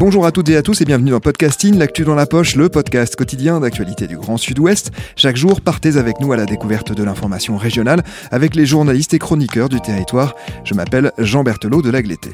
Bonjour à toutes et à tous et bienvenue dans Podcasting, l'actu dans la poche, le podcast quotidien d'actualité du Grand Sud-Ouest. Chaque jour, partez avec nous à la découverte de l'information régionale avec les journalistes et chroniqueurs du territoire. Je m'appelle Jean Berthelot de l'Agleté.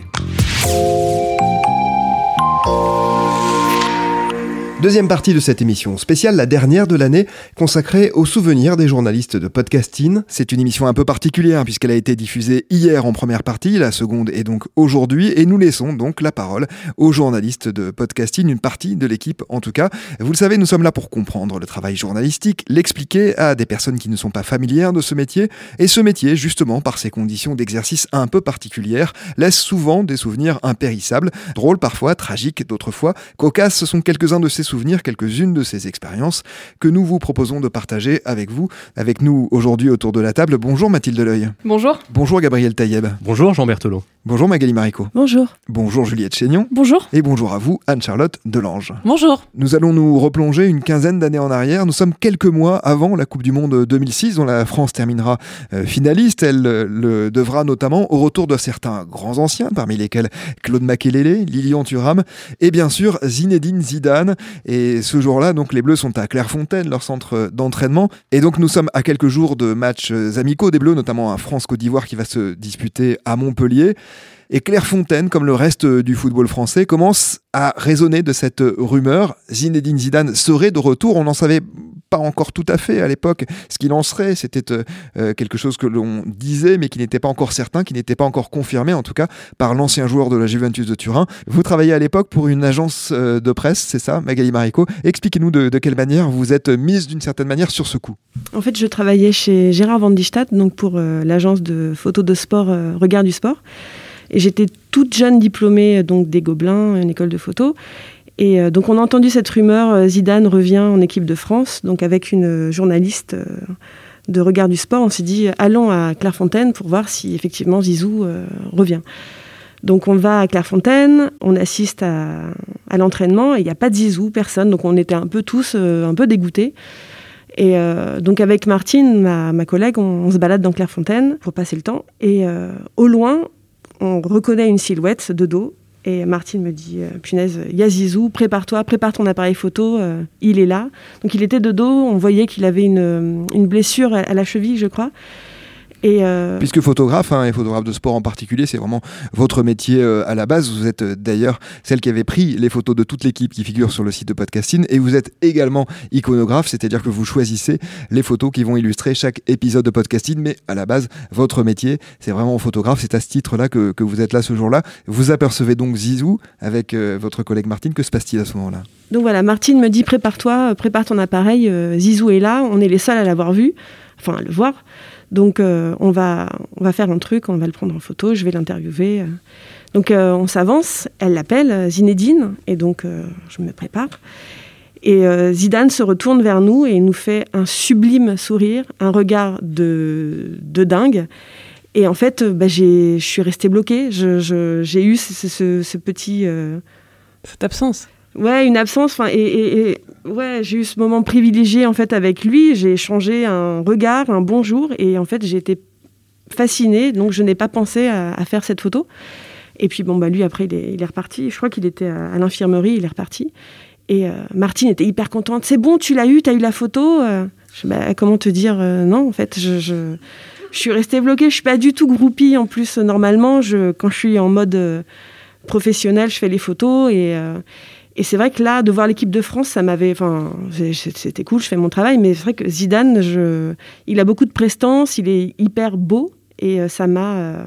Deuxième partie de cette émission spéciale, la dernière de l'année, consacrée aux souvenirs des journalistes de podcasting. C'est une émission un peu particulière puisqu'elle a été diffusée hier en première partie, la seconde est donc aujourd'hui, et nous laissons donc la parole aux journalistes de podcasting, une partie de l'équipe en tout cas. Vous le savez, nous sommes là pour comprendre le travail journalistique, l'expliquer à des personnes qui ne sont pas familières de ce métier, et ce métier, justement, par ses conditions d'exercice un peu particulières, laisse souvent des souvenirs impérissables, drôles parfois, tragiques d'autres fois, cocasses, ce sont quelques-uns de ces souvenirs, quelques-unes de ces expériences que nous vous proposons de partager avec vous. Avec nous aujourd'hui autour de la table, bonjour Mathilde Leuil. Bonjour. Bonjour Gabriel Taïeb. Bonjour Jean Berthelot. Bonjour Magali Marico. Bonjour. Bonjour Juliette Chénion. Bonjour. Et bonjour à vous Anne-Charlotte Delange. Bonjour. Nous allons nous replonger une quinzaine d'années en arrière. Nous sommes quelques mois avant la Coupe du Monde 2006 dont la France terminera euh, finaliste. Elle euh, le devra notamment au retour de certains grands anciens, parmi lesquels Claude Makélélé, Lilian Thuram et bien sûr Zinedine Zidane. Et ce jour-là, donc les Bleus sont à Clairefontaine, leur centre d'entraînement. Et donc nous sommes à quelques jours de matchs amicaux des Bleus, notamment un France-Côte d'Ivoire qui va se disputer à Montpellier. Et Clairefontaine, comme le reste du football français, commence à résonner de cette rumeur. Zinedine Zidane serait de retour. On n'en savait pas encore tout à fait à l'époque ce qu'il en serait. C'était euh, quelque chose que l'on disait, mais qui n'était pas encore certain, qui n'était pas encore confirmé, en tout cas, par l'ancien joueur de la Juventus de Turin. Vous travaillez à l'époque pour une agence euh, de presse, c'est ça, Magali Marico. Expliquez-nous de, quelle manière vous êtes mise d'une certaine manière sur ce coup. En fait, je travaillais chez Gérard Van Distat, donc pour euh, l'agence de photos de sport Regard du Sport. Et j'étais toute jeune diplômée donc des Gobelins, une école de photo. Et euh, donc on a entendu cette rumeur, euh, Zidane revient en équipe de France, donc avec une journaliste euh, de Regard du Sport, on s'est dit allons à Clairefontaine pour voir si effectivement Zizou revient. Donc on va à Clairefontaine, on assiste à, à l'entraînement il n'y a pas de Zizou, personne, donc on était un peu tous un peu dégoûtés. Et donc avec Martine, ma, ma collègue, on, on, se balade dans Clairefontaine pour passer le temps. Et au loin, on reconnaît une silhouette de dos. Et Martine me dit, euh, punaise, Yazizou, prépare-toi, prépare ton appareil photo, euh, il est là. Donc il était de dos, on voyait qu'il avait une, une blessure à la cheville, je crois. Et euh... Puisque photographe, hein, et photographe de sport en particulier, c'est vraiment votre métier euh, à la base. Vous êtes euh, d'ailleurs celle qui avait pris les photos de toute l'équipe qui figure sur le site de podcasting. Et vous êtes également iconographe, c'est-à-dire que vous choisissez les photos qui vont illustrer chaque épisode de podcasting. Mais à la base, votre métier, c'est vraiment photographe. C'est à ce titre-là que, que, vous êtes là ce jour-là. Vous apercevez donc Zizou avec euh, votre collègue Martine. Que se passe-t-il à ce moment-là? Donc voilà, Martine me dit prépare-toi, prépare ton appareil. Zizou est là, on est les seuls à l'avoir vu, enfin à le voir. Donc euh, on, va, on va faire un truc, on va le prendre en photo, je vais l'interviewer. Donc euh, on s'avance, elle l'appelle Zinedine, et donc euh, je me prépare. Et euh, Zidane se retourne vers nous et nous fait un sublime sourire, un regard de, de dingue. Et en fait, bah, je suis restée bloquée. J'ai eu ce petit... Cette absence Ouais, une absence. Enfin, et, ouais, j'ai eu ce moment privilégié en fait avec lui. J'ai échangé un regard, un bonjour, et en fait, j'ai été fascinée. Donc, je n'ai pas pensé à, faire cette photo. Et puis, bon, bah, lui, après, il est, reparti. Je crois qu'il était à, l'infirmerie, il est reparti. Et euh, Martine était hyper contente. C'est bon, tu l'as eu, tu as eu la photo. Euh, bah, comment te dire euh, Non, en fait, je, suis restée bloquée. Je suis pas du tout groupie. En plus, normalement, quand je suis en mode professionnel, je fais les photos et et c'est vrai que là, de voir l'équipe de France, ça m'avait. Enfin, c'était cool, je fais mon travail, mais c'est vrai que Zidane, je, il a beaucoup de prestance, il est hyper beau, et euh, ça m'a. Euh,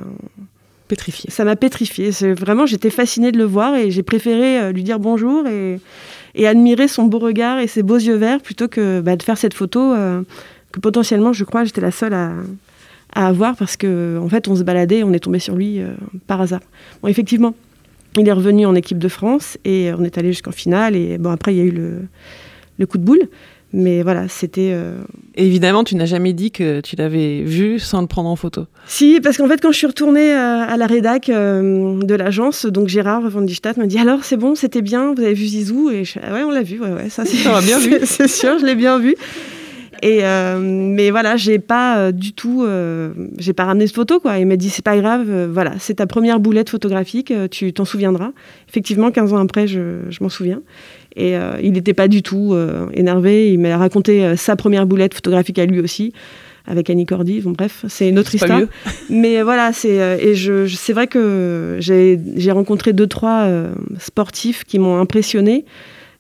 pétrifié. Ça m'a pétrifié. Vraiment, j'étais fascinée de le voir, et j'ai préféré euh, lui dire bonjour et, et, admirer son beau regard et ses beaux yeux verts plutôt que bah, de faire cette photo euh, que potentiellement, je crois, j'étais la seule à, à, avoir parce que en fait, on se baladait, on est tombé sur lui par hasard. Bon, effectivement. Il est revenu en équipe de France et on est allé jusqu'en finale. Et bon, après, il y a eu le, le coup de boule. Mais voilà, c'était. Euh... Évidemment, tu n'as jamais dit que tu l'avais vu sans le prendre en photo. Si, parce qu'en fait, quand je suis retournée euh, à la rédac euh, de l'agence, donc Gérard Van m'a dit alors, c'est bon, c'était bien, vous avez vu Zizou? Et je, ah ouais, on l'a vu, ouais, ouais, ça, va bien vu. c'est sûr, je l'ai bien vu. Et mais voilà, j'ai pas du tout, j'ai pas ramené de photo quoi. Il m'a dit c'est pas grave, voilà, c'est ta première boulette photographique, tu t'en souviendras. Effectivement, 15 ans après, je, je m'en souviens. Et il n'était pas du tout énervé. Il m'a raconté sa première boulette photographique à lui aussi avec Annie Cordy. Bon, bref, c'est une autre histoire. Mais voilà, c'est euh, et je, c'est vrai que j'ai rencontré deux trois euh, sportifs qui m'ont impressionné.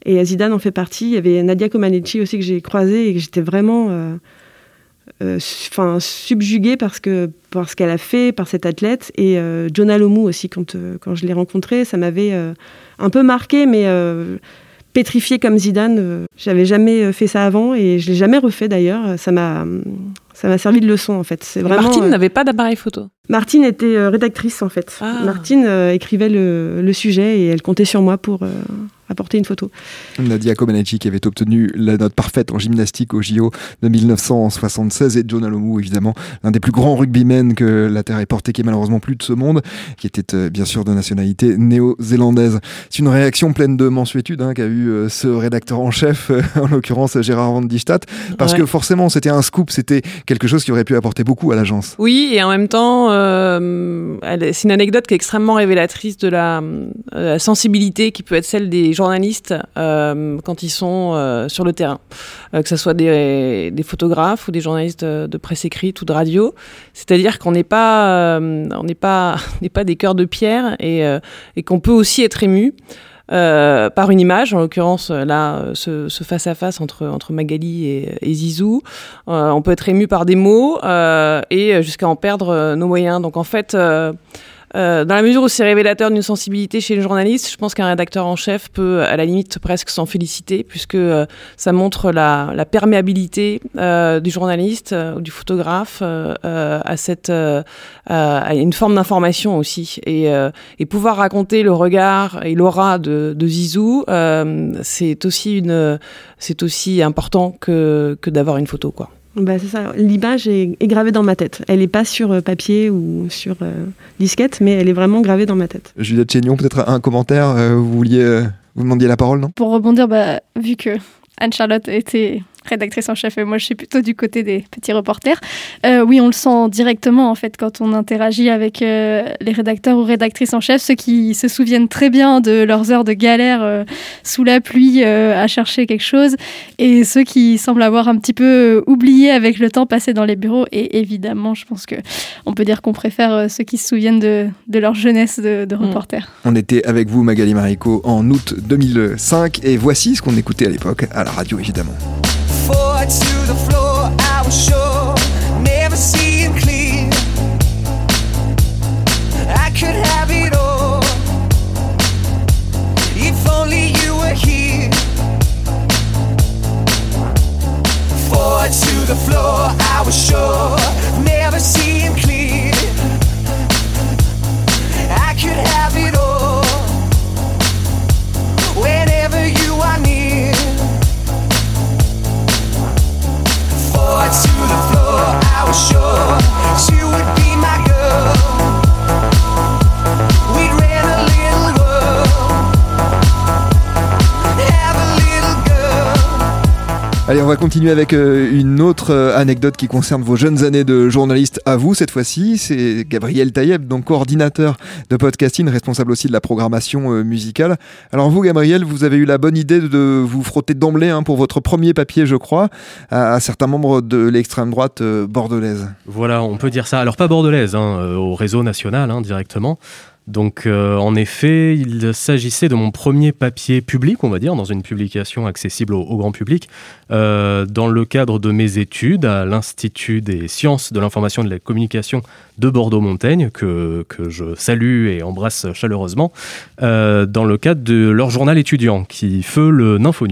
Et Zidane en fait partie. Il y avait Nadia Comaneci aussi que j'ai croisée et que j'étais vraiment euh, enfin subjuguée parce que par ce qu'elle a fait, par cette athlète. Et Jonah Lomu aussi, quand, quand je l'ai rencontré, ça m'avait un peu marqué, mais pétrifié comme Zidane. J'avais jamais fait ça avant et je l'ai jamais refait d'ailleurs. Ça m'a ça m'a servi de leçon en fait. C'est vraiment. Martine euh, n'avait pas d'appareil photo? Martine était euh, rédactrice en fait. Ah. Martine euh, écrivait le, le, sujet et elle comptait sur moi pour apporter une photo. Nadia Comaneci qui avait obtenu la note parfaite en gymnastique au JO de 1976 et John Alomou évidemment l'un des plus grands rugbymen que la Terre ait porté qui est malheureusement plus de ce monde qui était euh, bien sûr de nationalité néo-zélandaise. C'est une réaction pleine de mensuétude hein, qu'a eu euh, ce rédacteur en chef euh, en l'occurrence Gérard Van Distadt parce que forcément c'était un scoop, c'était quelque chose qui aurait pu apporter beaucoup à l'agence. Oui et en même temps c'est une anecdote qui est extrêmement révélatrice de la, la sensibilité qui peut être celle des journalistes euh, quand ils sont euh, sur le terrain, euh, que ce soit des, photographes ou des journalistes de, presse écrite ou de radio. C'est-à-dire qu'on n'est pas, n'est pas, pas des cœurs de pierre et, qu'on peut aussi être ému. par une image, en l'occurrence là, ce, face à face entre entre Magali et Zizou. on peut être ému par des mots et jusqu'à en perdre nos moyens. Donc en fait. Euh, dans la mesure où c'est révélateur d'une sensibilité chez le journaliste, je pense qu'un rédacteur en chef peut, à la limite, presque s'en féliciter, puisque euh, ça montre la, la perméabilité euh, du journaliste euh, ou du photographe à cette à une forme d'information aussi, et, et, pouvoir raconter le regard et l'aura de, de, Zizou, c'est aussi aussi important que que d'avoir une photo, quoi. Bah, c'est ça. L'image est, gravée dans ma tête. Elle n'est pas sur euh, papier ou sur euh, disquette, mais elle est vraiment gravée dans ma tête. Juliette Chénion, peut-être un commentaire euh, Vous vouliez, vous demandiez la parole, non? Pour rebondir, bah, vu que Anne-Charlotte était rédactrice en chef et moi je suis plutôt du côté des petits reporters. Euh, oui, on le sent directement en fait quand on interagit avec euh, les rédacteurs ou rédactrices en chef, ceux qui se souviennent très bien de leurs heures de galère euh, sous la pluie à chercher quelque chose et ceux qui semblent avoir un petit peu oublié avec le temps passé dans les bureaux. Et évidemment, je pense que on peut dire qu'on préfère ceux qui se souviennent de, de leur jeunesse de, de mm. reporter. On était avec vous Magali Marico en août 2005 et voici ce qu'on écoutait à l'époque à la radio évidemment. To the floor. I was sure, never seeing clear. I could have it all if only you were here. Forward to the floor. I was sure, Allez, on va continuer avec euh, une autre euh, anecdote qui concerne vos jeunes années de journaliste à vous cette fois-ci. C'est Gabriel Taïeb, donc coordinateur de podcasting, responsable aussi de la programmation euh, musicale. Alors vous, Gabriel, vous avez eu la bonne idée de vous frotter d'emblée hein, pour votre premier papier, je crois, à, certains membres de l'extrême droite bordelaise. Voilà, on peut dire ça. Alors pas bordelaise, hein, au réseau national hein, directement. Donc, euh, en effet, il s'agissait de mon premier papier public, on va dire, dans une publication accessible au, grand public, euh, dans le cadre de mes études à l'Institut des sciences de l'information et de la communication de Bordeaux-Montaigne, que, je salue et embrasse chaleureusement, euh, dans le cadre de leur journal étudiant, qui feu le Ninfo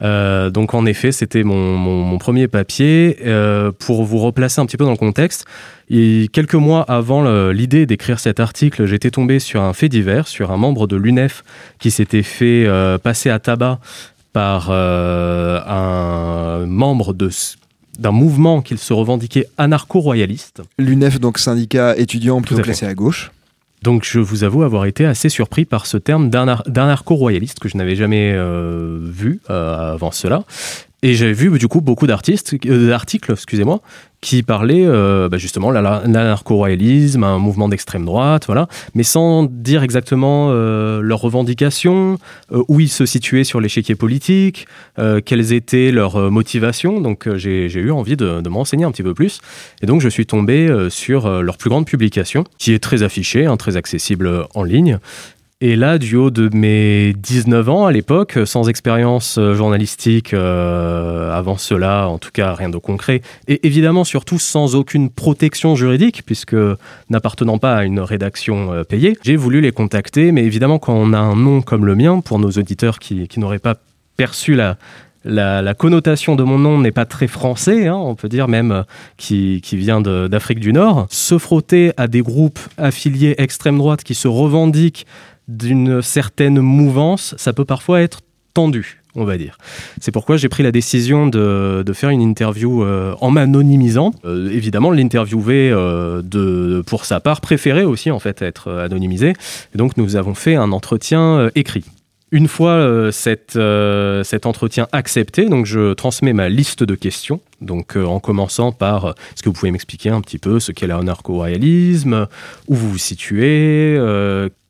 News. donc en effet, c'était mon, premier papier. pour vous replacer un petit peu dans le contexte, et quelques mois avant l'idée d'écrire cet article, j'étais tombé sur un fait divers, sur un membre de l'UNEF qui s'était fait euh, passer à tabac par euh, un membre de d'un mouvement qu'il se revendiquait anarcho-royaliste. L'UNEF, donc syndicat étudiant plutôt classé à gauche. Donc je vous avoue avoir été assez surpris par ce terme d'anarcho-royaliste que je n'avais jamais euh, vu avant cela. Et j'ai vu du coup beaucoup d'artistes, euh, d'articles, excusez-moi, qui parlaient euh, bah, justement l'anarcho-royalisme, un mouvement d'extrême droite, voilà, mais sans dire exactement euh, leurs revendications, où ils se situaient sur l'échiquier politique, quelles étaient leurs motivations. Donc j'ai eu envie de, de m'enseigner un petit peu plus. Et donc je suis tombé sur leur plus grande publication, qui est très affichée, hein, très accessible en ligne, et là, du haut de mes 19 ans à l'époque, sans expérience euh, journalistique euh, avant cela, en tout cas rien de concret, et évidemment surtout sans aucune protection juridique, puisque n'appartenant pas à une rédaction euh, payée, j'ai voulu les contacter, mais évidemment quand on a un nom comme le mien, pour nos auditeurs qui, n'auraient pas perçu la, connotation de mon nom n'est pas très français, hein, on peut dire même qui, qui vient d'Afrique du Nord. Se frotter à des groupes affiliés extrême droite qui se revendiquent d'une certaine mouvance, ça peut parfois être tendu, on va dire. C'est pourquoi j'ai pris la décision de, faire une interview euh, en m'anonymisant. Euh, évidemment, l'interviewé, euh, pour sa part, préférait aussi en fait être anonymisé. Donc, nous avons fait un entretien écrit. Une fois cet entretien accepté, donc je transmets ma liste de questions. Donc en commençant par, est-ce que vous pouvez m'expliquer un petit peu ce qu'est l'anarcho-royalisme, où vous vous situez,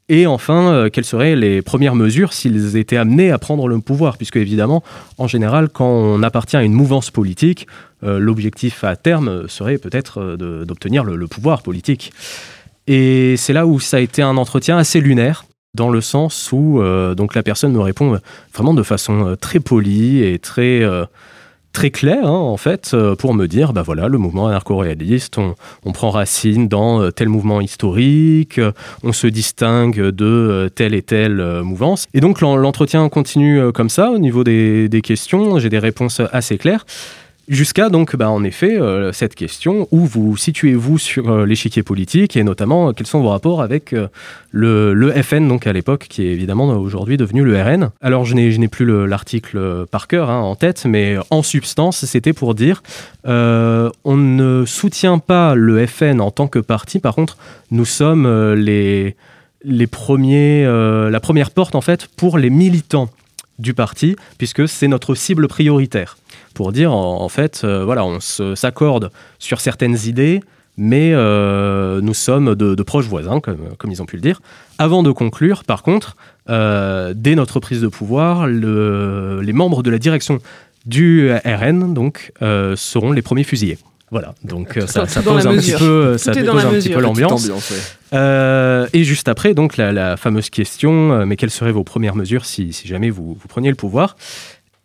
et enfin, euh, quelles seraient les premières mesures s'ils étaient amenés à prendre le pouvoir? Puisque évidemment, en général, quand on appartient à une mouvance politique, euh, l'objectif à terme serait peut-être euh, d'obtenir le, pouvoir politique. Et c'est là où ça a été un entretien assez lunaire, dans le sens où donc la personne me répond vraiment de façon très polie et très très clair, hein, en fait, euh, pour me dire, bah voilà, le mouvement anarcho-réaliste, on, prend racine dans euh, tel mouvement historique, euh, on se distingue de telle et telle mouvance. Et donc l'entretien continue comme ça au niveau des questions, j'ai des réponses assez claires. Jusqu'à donc, bah, en effet, euh, cette question où vous situez-vous sur euh, l'échiquier politique et notamment euh, quels sont vos rapports avec le, FN, donc à l'époque, qui est évidemment aujourd'hui devenu le RN. Alors, je n'ai plus l'article par cœur hein, en tête, mais en substance, c'était pour dire on ne soutient pas le FN en tant que parti. Par contre, nous sommes les, les premiers, la première porte en fait pour les militants du parti, puisque c'est notre cible prioritaire pour dire en, fait, euh, voilà, on s'accorde sur certaines idées, mais euh, nous sommes de, proches voisins, comme, comme, ils ont pu le dire. Avant de conclure, par contre, euh, dès notre prise de pouvoir, les membres de la direction du RN donc, seront les premiers fusillés. Voilà, donc ça, pose un petit peu, ça pose un petit peu l'ambiance. et juste après, donc la, fameuse question, mais quelles seraient vos premières mesures si, si jamais vous, vous, preniez le pouvoir?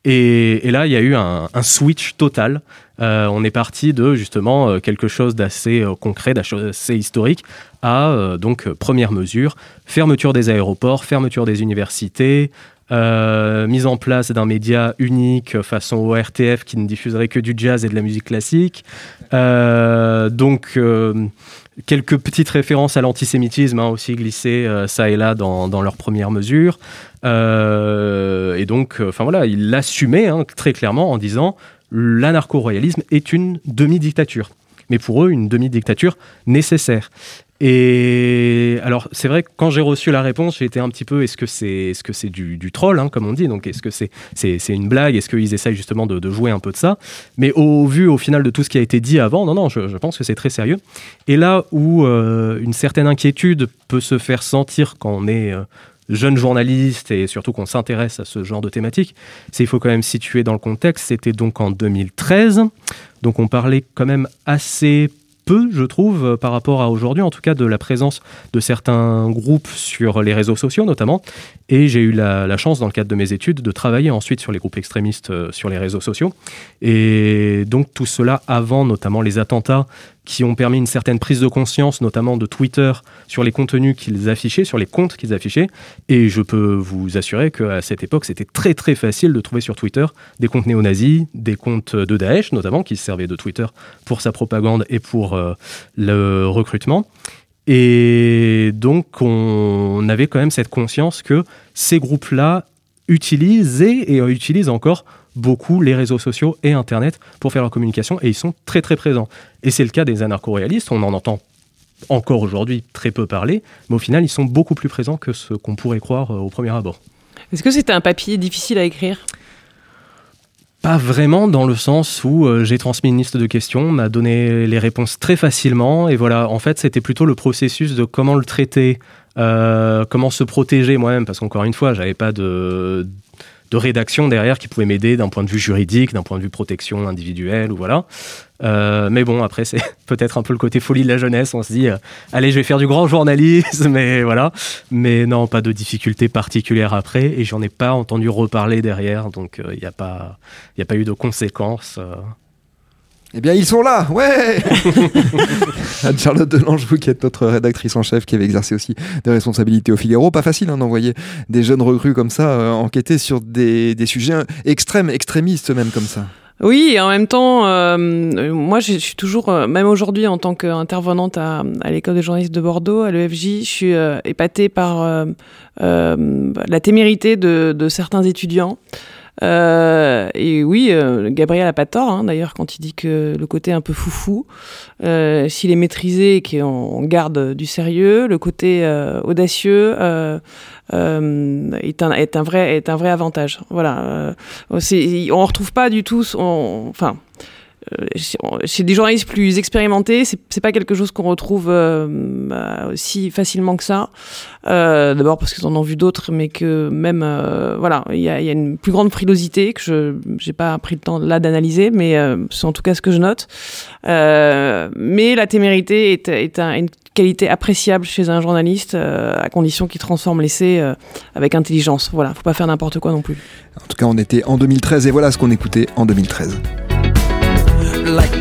Et, là, il y a eu un, switch total. Euh, on est parti de justement euh, quelque chose d'assez euh, concret, d'assez historique, à donc première mesure fermeture des aéroports, fermeture des universités, mise en place d'un média unique façon ORTF qui ne diffuserait que du jazz et de la musique classique. donc quelques petites références à l'antisémitisme hein, aussi glissées ça et là dans, dans leurs premières mesures. Euh, et donc, euh, enfin voilà, il l'assumait hein, très clairement en disant l'anarcho-royalisme est une demi-dictature. Mais pour eux, une demi-dictature nécessaire. Et alors, c'est vrai que quand j'ai reçu la réponse, j'ai été un petit peu est-ce que c'est est -ce c'est du, troll, hein, comme on dit? Donc, est-ce que c'est c'est une blague? Est-ce qu'ils essayent justement de, jouer un peu de ça? Mais au vu, au final, de tout ce qui a été dit avant, non, non, je, pense que c'est très sérieux. Et là où euh, une certaine inquiétude peut se faire sentir quand on est jeune journaliste et surtout qu'on s'intéresse à ce genre de thématique, c'est il faut quand même situer dans le contexte. C'était donc en 2013, donc on parlait quand même assez peu, je trouve, euh, par rapport à aujourd'hui, en tout cas de la présence de certains groupes sur les réseaux sociaux notamment. Et j'ai eu la, chance, dans le cadre de mes études, de travailler ensuite sur les groupes extrémistes euh, sur les réseaux sociaux. Et donc tout cela avant notamment les attentats qui ont permis une certaine prise de conscience, notamment de Twitter, sur les contenus qu'ils affichaient, sur les comptes qu'ils affichaient. Et je peux vous assurer qu'à cette époque, c'était très très facile de trouver sur Twitter des comptes néo-nazis, des comptes de Daesh notamment, qui servaient de Twitter pour sa propagande et pour euh, le recrutement. Et donc, on avait quand même cette conscience que ces groupes-là utilisaient et utilisent encore beaucoup les réseaux sociaux et Internet pour faire leur communication et ils sont très très présents. Et c'est le cas des anarcho-réalistes, on en entend encore aujourd'hui très peu parler, mais au final ils sont beaucoup plus présents que ce qu'on pourrait croire euh, au premier abord. Est-ce que c'était un papier difficile à écrire? Pas vraiment dans le sens où euh, j'ai transmis une liste de questions, m'a donné les réponses très facilement et voilà, en fait c'était plutôt le processus de comment le traiter, euh, comment se protéger moi-même parce qu'encore une fois j'avais pas de, de rédaction derrière qui pouvait m'aider d'un point de vue juridique, d'un point de vue protection individuelle ou voilà. Euh, mais bon, après, c'est peut-être un peu le côté folie de la jeunesse. On se dit, euh, allez, je vais faire du grand journalisme, mais voilà. Mais non, pas de difficulté particulière après. Et j'en ai pas entendu reparler derrière. Donc, il n'y a, a pas eu de conséquences. Eh bien, ils sont là, ouais Anne-Charlotte Delange, vous qui êtes notre rédactrice en chef, qui avait exercé aussi des responsabilités au Figaro. Pas facile hein, d'envoyer des jeunes recrues comme ça euh, enquêter sur des, des sujets extrêmes, extrémistes même comme ça. Oui, et en même temps, euh, moi je suis toujours, euh, même aujourd'hui en tant qu'intervenante à, à l'école de journalistes de Bordeaux, à l'EFJ, je suis euh, épatée par euh, euh, la témérité de, de certains étudiants. Euh, et oui, euh, Gabriel a pas tort, hein, d'ailleurs, quand il dit que le côté un peu foufou, euh, s'il est maîtrisé et qu'on garde du sérieux, le côté euh, audacieux euh, est, un, un vrai, est un vrai avantage. Voilà. On ne retrouve pas du tout. Enfin. Euh, chez- des journalistes plus expérimentés, c'est pas quelque chose qu'on retrouve euh, bah, aussi facilement que ça. Euh, D'abord parce qu'ils en ont vu d'autres, mais que même euh, voilà, il y a, une plus grande frilosité que je j'ai pas pris le temps là d'analyser, mais euh, c'est en tout cas ce que je note. Euh, mais la témérité est, est un- une qualité appréciable chez un journaliste, euh, à condition qu'il transforme l'essai euh, avec intelligence. Voilà, faut pas faire n'importe quoi non plus. En tout cas, on était en 2013 et voilà ce qu'on écoutait en 2013.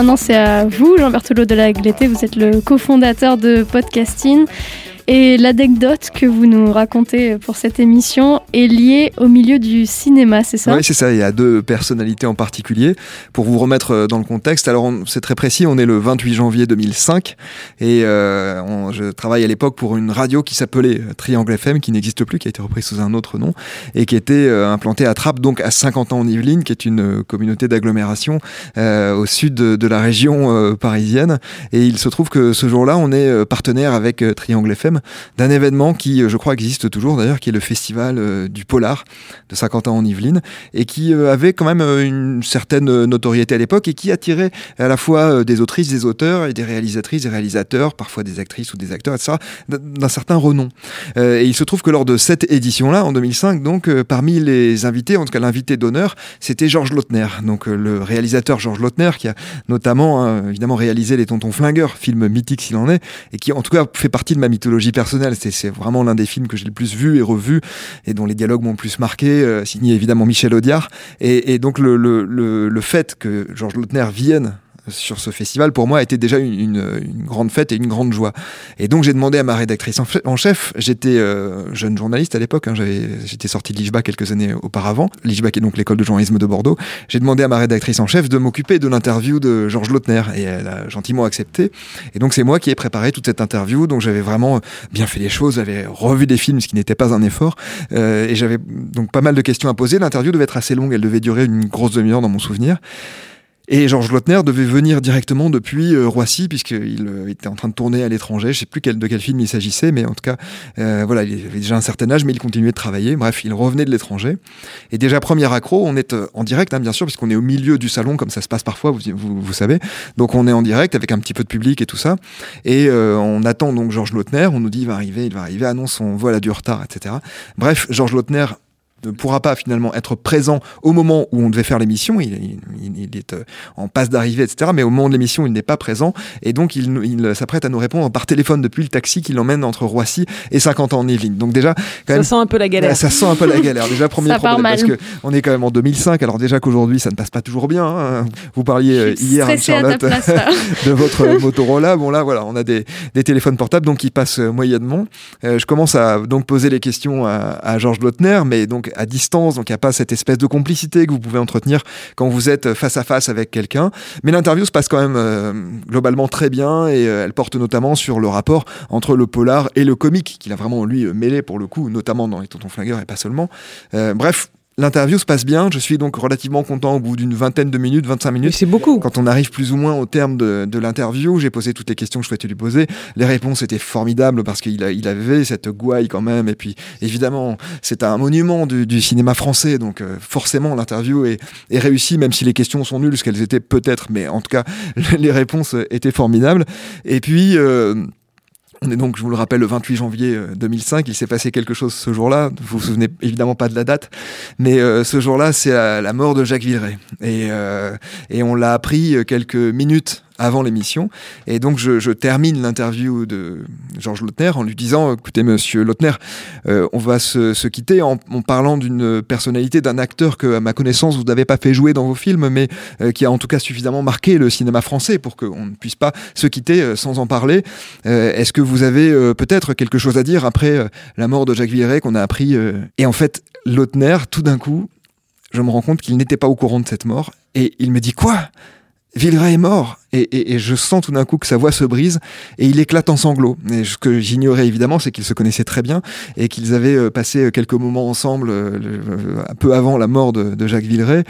Maintenant, c'est à vous, Jean Berthelot de la Glété. Vous êtes le cofondateur de Podcasting. Et l'anecdote que vous nous racontez pour cette émission est liée au milieu du cinéma, c'est ça Oui, c'est ça. Il y a deux personnalités en particulier. Pour vous remettre euh, dans le contexte, alors c'est très précis. On est le 28 janvier 2005 et euh, on- je travaille à l'époque pour une radio qui s'appelait euh, Triangle FM, qui n'existe plus, qui a été reprise sous un autre nom et qui était euh, implantée à Trappes, donc à 50 ans en Yvelines, qui est une euh, communauté d'agglomération au sud de, la région parisienne. Et il se trouve que ce jour-là, on est partenaire avec Triangle FM d'un événement qui, euh, je crois, existe toujours d'ailleurs, qui est le festival euh, du Polar de Saint-Quentin en Yvelines et qui euh, avait quand même une certaine notoriété à l'époque et qui attirait à la fois des autrices, des auteurs et des réalisatrices, des réalisateurs, parfois des actrices ou des acteurs, etc., d'un certain renom. Et il se trouve que lors de cette édition-là, en 2005, donc parmi les invités, en tout cas l'invité d'honneur, c'était Georges Lautner, donc le réalisateur Georges Lautner qui a notamment hein, évidemment réalisé Les Tontons Flingueurs, film mythique s'il en est, et qui en tout cas fait partie de ma mythologie personnelle. C'est- C'est vraiment l'un des films que j'ai le plus vu et revu et dont les dialogues m'ont le plus marqué, euh, signé évidemment Michel Audiard. Et, et donc le, le, le, le fait que Georges Lautner vienne sur ce festival, pour moi, a été déjà une, une- une grande fête et une grande joie. Et donc, j'ai demandé à ma rédactrice en, chef, j'étais euh, jeune journaliste à l'époque, hein, j'étais sorti de l'IJBA quelques années auparavant, l'IJBA qui est donc l'école de journalisme de Bordeaux, j'ai demandé à ma rédactrice en chef de m'occuper de l'interview de Georges Lautner, et elle a gentiment accepté. Et donc, c'est moi qui ai préparé toute cette interview, donc j'avais vraiment bien fait les choses, j'avais revu des films, ce qui n'était pas un effort, euh, et j'avais donc pas mal de questions à poser. L'interview devait être assez longue, elle devait durer une grosse demi-heure dans mon souvenir. Et Georges Lautner devait venir directement depuis euh, Roissy, puisqu'il euh, était en train de tourner à l'étranger. Je sais plus de quel film il s'agissait, mais en tout cas, euh, voilà, il avait déjà un certain âge, mais il continuait de travailler. Bref, il revenait de l'étranger. Et déjà, premier accro, on est en direct, hein, bien sûr, puisqu'on est au milieu du salon, comme ça se passe parfois, vous, savez. Donc, on est en direct avec un petit peu de public et tout ça. Et on attend donc Georges Lautner. On nous dit, il va arriver, il va arriver. Annonce, on voit, elle a du retard, etc. Bref, Georges Lautner ne pourra pas finalement être présent au moment où on devait faire l'émission. Il, il- il est euh, en passe d'arrivée, etc. Mais au moment de l'émission, il n'est pas présent. Et donc, il, s'apprête à nous répondre par téléphone depuis le taxi qui l'emmène entre Roissy et 50 ans en Yvelines. Donc déjà, quand Ça même, sent un peu la galère. Ouais, ça sent un peu la galère. Déjà, premier Ça problème, parce que on est quand même en 2005. Alors déjà qu'aujourd'hui, ça ne passe pas toujours bien. hein. Vous parliez euh, hier, Anne-Charlotte, place, de votre Motorola. Bon là, voilà, on a des, des téléphones portables, donc ils passent euh, moyennement. Euh, je commence à donc poser les questions à, à Georges Lautner, mais donc à distance, donc il n'y a pas cette espèce de complicité que vous pouvez entretenir quand vous êtes face à face avec quelqu'un. Mais l'interview se passe quand même euh, globalement très bien et euh, elle porte notamment sur le rapport entre le polar et le comique, qu'il a vraiment lui euh, mêlé pour le coup, notamment dans les Tontons Flingueurs et pas seulement. Bref. L'interview se passe bien, je suis donc relativement content au bout d'une vingtaine de minutes, 25 Mais minutes. c'est beaucoup. Quand on arrive plus ou moins au terme de, de l'interview, j'ai posé toutes les questions que je souhaitais lui poser. Les réponses étaient formidables parce qu'il il avait cette gouaille quand même. Et puis, évidemment, c'est un monument du, du cinéma français. Donc, euh, forcément, l'interview est, est réussie, même si les questions sont nulles, ce qu'elles étaient peut-être. Mais en tout cas, les réponses étaient formidables. Et puis... euh, on est donc, je vous le rappelle, le 28 janvier euh, 2005. Il s'est passé quelque chose ce jour-là. Vous vous souvenez évidemment pas de la date, mais euh, ce jour-là, c'est la, la mort de Jacques Villeray. Et, euh, et on l'a appris euh, quelques minutes avant l'émission. Et donc, je, termine l'interview de Georges Lautner en lui disant Écoutez, monsieur Lautner, euh, on va se, se quitter en, parlant d'une personnalité, d'un acteur que, à ma connaissance, vous n'avez pas fait jouer dans vos films, mais euh, qui a en tout cas suffisamment marqué le cinéma français pour qu'on ne puisse pas se quitter euh, sans en parler. Est-ce que vous avez peut-être quelque chose à dire après la mort de Jacques Villeray qu'on a appris Et en fait, Lautner, tout d'un coup, je me rends compte qu'il n'était pas au courant de cette mort. Et il me dit Quoi? Villeray est mort? Et, et- et je sens tout d'un coup que sa voix se brise et il éclate en sanglots. Et ce que j'ignorais évidemment, c'est qu'ils se connaissaient très bien et qu'ils avaient euh, passé euh, quelques moments ensemble euh, un peu avant la mort de, Jacques Villeray,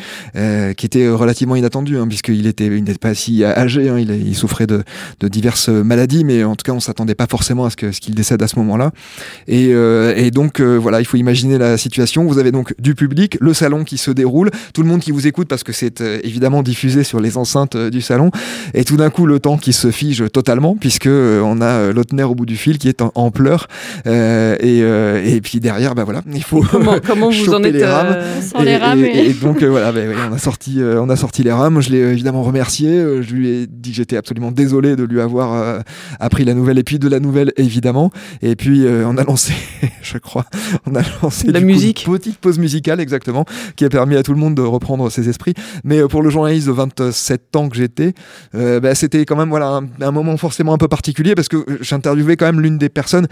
qui était relativement inattendu, hein, puisqu'il était, n'était pas si âgé, hein, il, souffrait de, diverses maladies, mais en tout cas on s'attendait pas forcément à ce qu'il décède à ce moment-là. Et, donc voilà, il faut imaginer la situation. Vous avez donc du public, le salon qui se déroule, tout le monde qui vous écoute parce que c'est évidemment diffusé sur les enceintes du salon, et tout d'un coup le temps qui se fige totalement puisque euh, on a euh, Lautner au bout du fil qui est en, en pleurs euh, et, euh, et puis derrière bah voilà il faut Comment, comment vous en choper êtes les rames. euh, On sent les rames. et, et donc euh, voilà, ben, ouais, on a sorti, euh, on a sorti les rames. Je l'ai évidemment remercié. euh, je lui ai dit que j'étais absolument désolé de lui avoir euh, appris la nouvelle et puis de la nouvelle évidemment. Et puis euh, on a lancé, je crois, on a lancé La du coup, musique. une petite pause musicale exactement, qui a permis à tout le monde de reprendre ses esprits. Mais euh, pour le journaliste de 27 ans que j'étais, euh, bah, c'était quand même voilà un, un moment forcément un peu particulier parce que euh, j'interviewais quand même l'une des personnes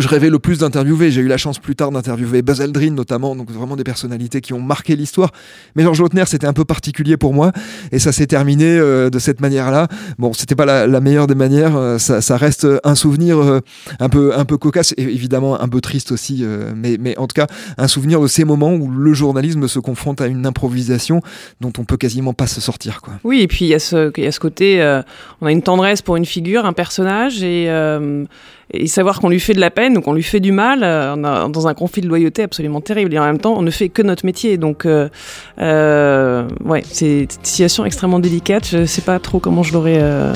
je rêvais le plus d'interviewer. J'ai eu la chance plus tard d'interviewer Buzz Aldrin notamment, donc vraiment des personnalités qui ont marqué l'histoire. Mais Georges Lautner, c'était un peu particulier pour moi, et ça s'est terminé euh, de cette manière-là. Bon, c'était pas la, meilleure des manières, euh, ça, reste un souvenir euh, un peu un peu cocasse, et évidemment un peu triste aussi, euh, mais, mais en tout cas un souvenir de ces moments où le journalisme se confronte à une improvisation dont on peut quasiment pas se sortir. Oui, et puis il y, a ce- côté, euh, on a une tendresse pour une figure, un personnage, et, euh, et savoir qu'on lui fait de la peine ou qu'on lui fait du mal, euh, on a, dans un conflit de loyauté absolument terrible. Et en même temps, on ne fait que notre métier. Donc, euh, euh, ouais, c'est une situation extrêmement délicate. Je sais pas trop comment je l'aurais euh,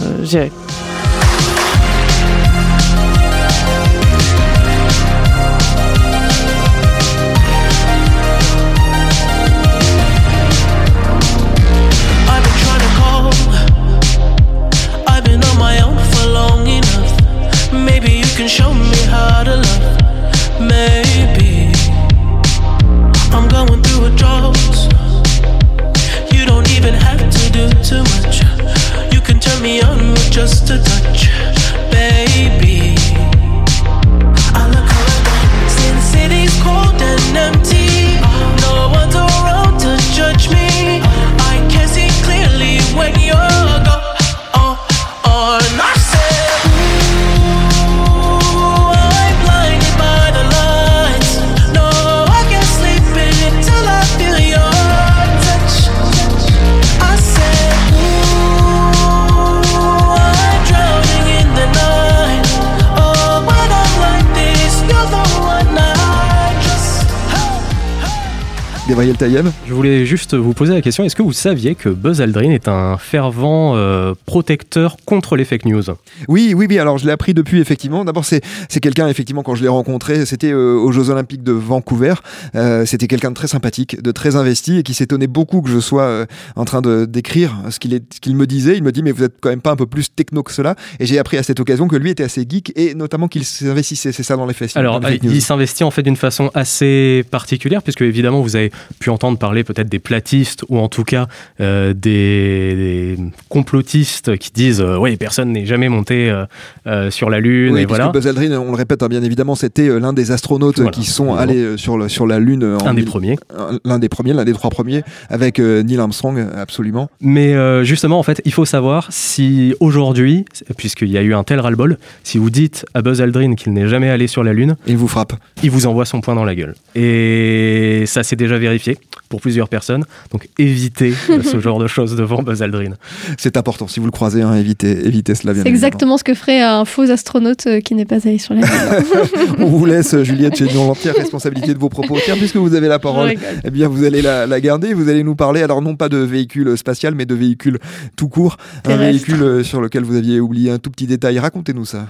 Gabriel Taïeb Je voulais juste vous poser la question, est-ce que vous saviez que Buzz Aldrin est un fervent euh, protecteur contre les fake news? Oui, oui, oui. Alors, je l'ai appris depuis, effectivement. D'abord, c'est c'est quelqu'un, effectivement, quand je l'ai rencontré, c'était euh, aux Jeux Olympiques de Vancouver. Euh, c'était quelqu'un de très sympathique, de très investi et qui s'étonnait beaucoup que je sois en train de d'écrire ce qu'il est- ce qu'il me disait. Il me dit, mais vous êtes quand même pas un peu plus techno que cela. Et j'ai appris à cette occasion que lui était assez geek et notamment qu'il s'investissait. C'est ça dans les faits. Alors, dans les fake news. il s'investit en fait d'une façon assez particulière, puisque évidemment, vous avez pu entendre parler peut-être des platistes ou en tout cas euh, des, des complotistes qui disent euh, oui, personne n'est jamais monté euh, euh, sur la Lune Oui, et voilà. Buzz Aldrin, on le répète hein, bien évidemment, c'était l'un des astronautes Voilà, qui sont allés sur, le, sur la Lune. en Un des premiers. un- L'un des premiers, l'un des trois premiers, avec Neil Armstrong, absolument. Mais justement, en fait, il faut savoir si aujourd'hui, puisqu'il y a eu un tel ras-le-bol, si vous dites à Buzz Aldrin qu'il n'est jamais allé sur la Lune, Il vous frappe. il vous envoie son poing dans la gueule. Et ça s'est déjà vérifié pour plusieurs personnes. Donc évitez ce genre de choses devant Buzz Aldrin. C'est important. Si vous le croisez, hein, évitez, évitez cela bien C'est exactement ce que ferait un faux astronaute euh, qui n'est pas allé sur la Lune. On vous laisse, euh, Juliette Chénion, l'entière responsabilité de vos propos. Tiens, puisque vous avez la parole, eh bien, vous allez la, la garder. Vous allez nous parler, alors non pas de véhicule spatial, mais de véhicule tout court. Un véhicule euh, sur lequel vous aviez oublié un tout petit détail. Racontez-nous ça.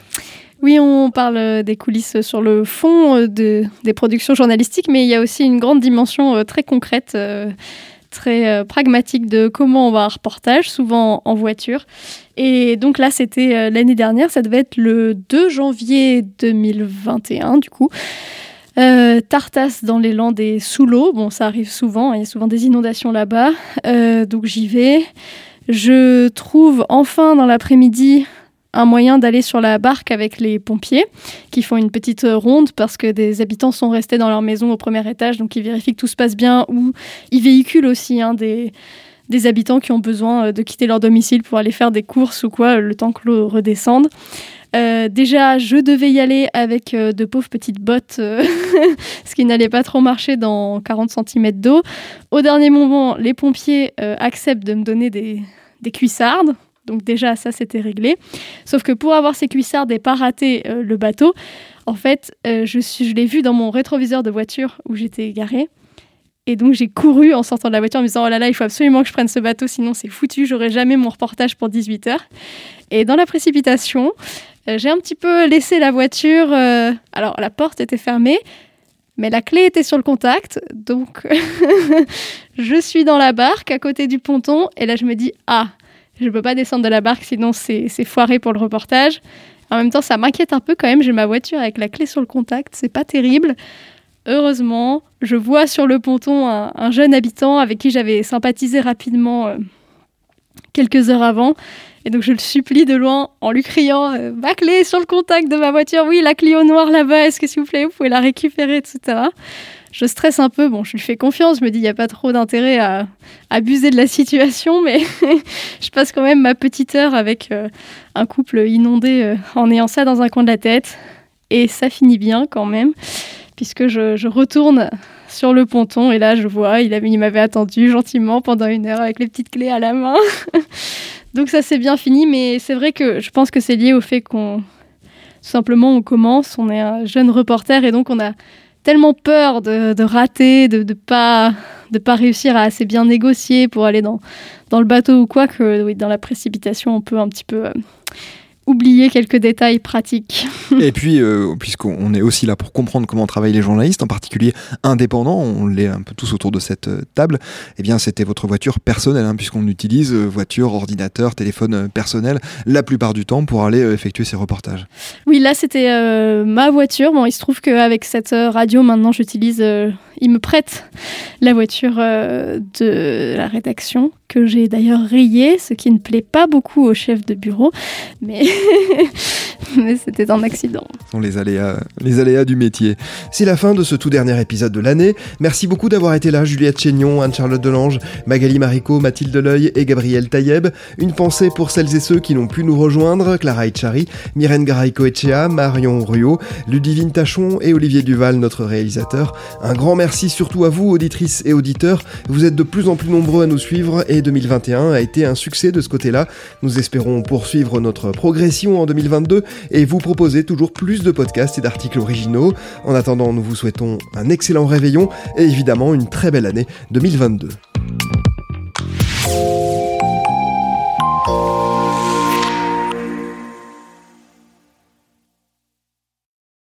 Oui, on parle euh, des coulisses sur le fond euh, de, des productions journalistiques, mais il y a aussi une grande dimension euh, très concrète, très pragmatique de comment on va un reportage, souvent en voiture. Et donc là, c'était l'année dernière, ça devait être le 2 janvier 2021, du coup. Tartas dans les Landes et sous l'eau. Bon, ça arrive souvent, hein, il y a souvent des inondations là-bas. Donc j'y vais. Je trouve enfin dans l'après-midi un moyen d'aller sur la barque avec les pompiers qui font une petite ronde parce que des habitants sont restés dans leur maison au premier étage, donc ils vérifient que tout se passe bien ou ils véhiculent aussi hein, des, habitants qui ont besoin euh, de quitter leur domicile pour aller faire des courses ou quoi, le temps que l'eau redescende. Euh, déjà, je devais y aller avec euh, de pauvres petites bottes, ce qui n'allait pas trop marcher dans 40 cm d'eau. Au dernier moment, les pompiers acceptent de me donner des, des cuissardes. Donc déjà, ça, c'était réglé. Sauf que pour avoir ces cuissardes et pas rater euh, le bateau, en fait, euh, je, l'ai vu dans mon rétroviseur de voiture où j'étais garée. Et donc j'ai couru en sortant de la voiture en me disant oh là là il faut absolument que je prenne ce bateau sinon c'est foutu j'aurai jamais mon reportage pour 18 heures et dans la précipitation euh, j'ai un petit peu laissé la voiture alors la porte était fermée mais la clé était sur le contact donc je suis dans la barque à côté du ponton et là je me dis ah je peux pas descendre de la barque sinon c'est foiré pour le reportage en même temps ça m'inquiète un peu quand même j'ai ma voiture avec la clé sur le contact c'est pas terrible Heureusement, je vois sur le ponton un, un jeune habitant avec qui j'avais sympathisé rapidement euh, quelques heures avant. Et donc je le supplie de loin en lui criant euh, Ma clé sur le contact de ma voiture, oui, la Clio noire là-bas, est-ce que s'il vous plaît, vous pouvez la récupérer, etc. Je stresse un peu, bon, je lui fais confiance, je me dis il n'y a pas trop d'intérêt à abuser de la situation, mais je passe quand même ma petite heure avec euh, un couple inondé euh, en ayant ça dans un coin de la tête. Et ça finit bien quand même puisque je, retourne sur le ponton et là je vois, il, avait- il m'avait attendu gentiment pendant une heure avec les petites clés à la main. Donc ça s'est bien fini, mais c'est vrai que je pense que c'est lié au fait qu'on tout simplement on commence, on est un jeune reporter et donc on a tellement peur de, de rater, de ne pas, de pas réussir à assez bien négocier pour aller dans, dans le bateau ou quoi que oui, dans la précipitation on peut un petit peu euh, oublier quelques détails pratiques. Et puis, euh, puisqu'on est aussi là pour comprendre comment travaillent les journalistes, en particulier indépendants, on l'est un peu tous autour de cette euh, table, eh bien, c'était votre voiture personnelle, hein, puisqu'on utilise euh, voiture, ordinateur, téléphone personnel, la plupart du temps, pour aller effectuer ces reportages. Oui, là c'était euh, ma voiture. Bon, il se trouve qu'avec cette radio, maintenant j'utilise. euh, il me prête la voiture euh, de la rédaction, que j'ai d'ailleurs rayée, ce qui ne plaît pas beaucoup au chef de bureau. Mais, mais c'était un accident. Les aléas, les aléas du métier. C'est la fin de ce tout dernier épisode de l'année. Merci beaucoup d'avoir été là, Juliette Chénion, Anne-Charlotte Delange, Magali Marico, Mathilde Leuil et Gabriel Taïeb. Une pensée pour celles et ceux qui n'ont pu nous rejoindre, Clara Etchari, Myrène Garay-Coetchea, Marion Ruot, Ludivine Tachon et Olivier Duval, notre réalisateur. Un grand merci merci surtout à vous, auditrices et auditeurs. Vous êtes de plus en plus nombreux à nous suivre et 2021 a été un succès de ce côté-là. Nous espérons poursuivre notre progression en 2022 et vous proposer toujours plus de podcasts et d'articles originaux. En attendant, nous vous souhaitons un excellent réveillon et évidemment une très belle année 2022.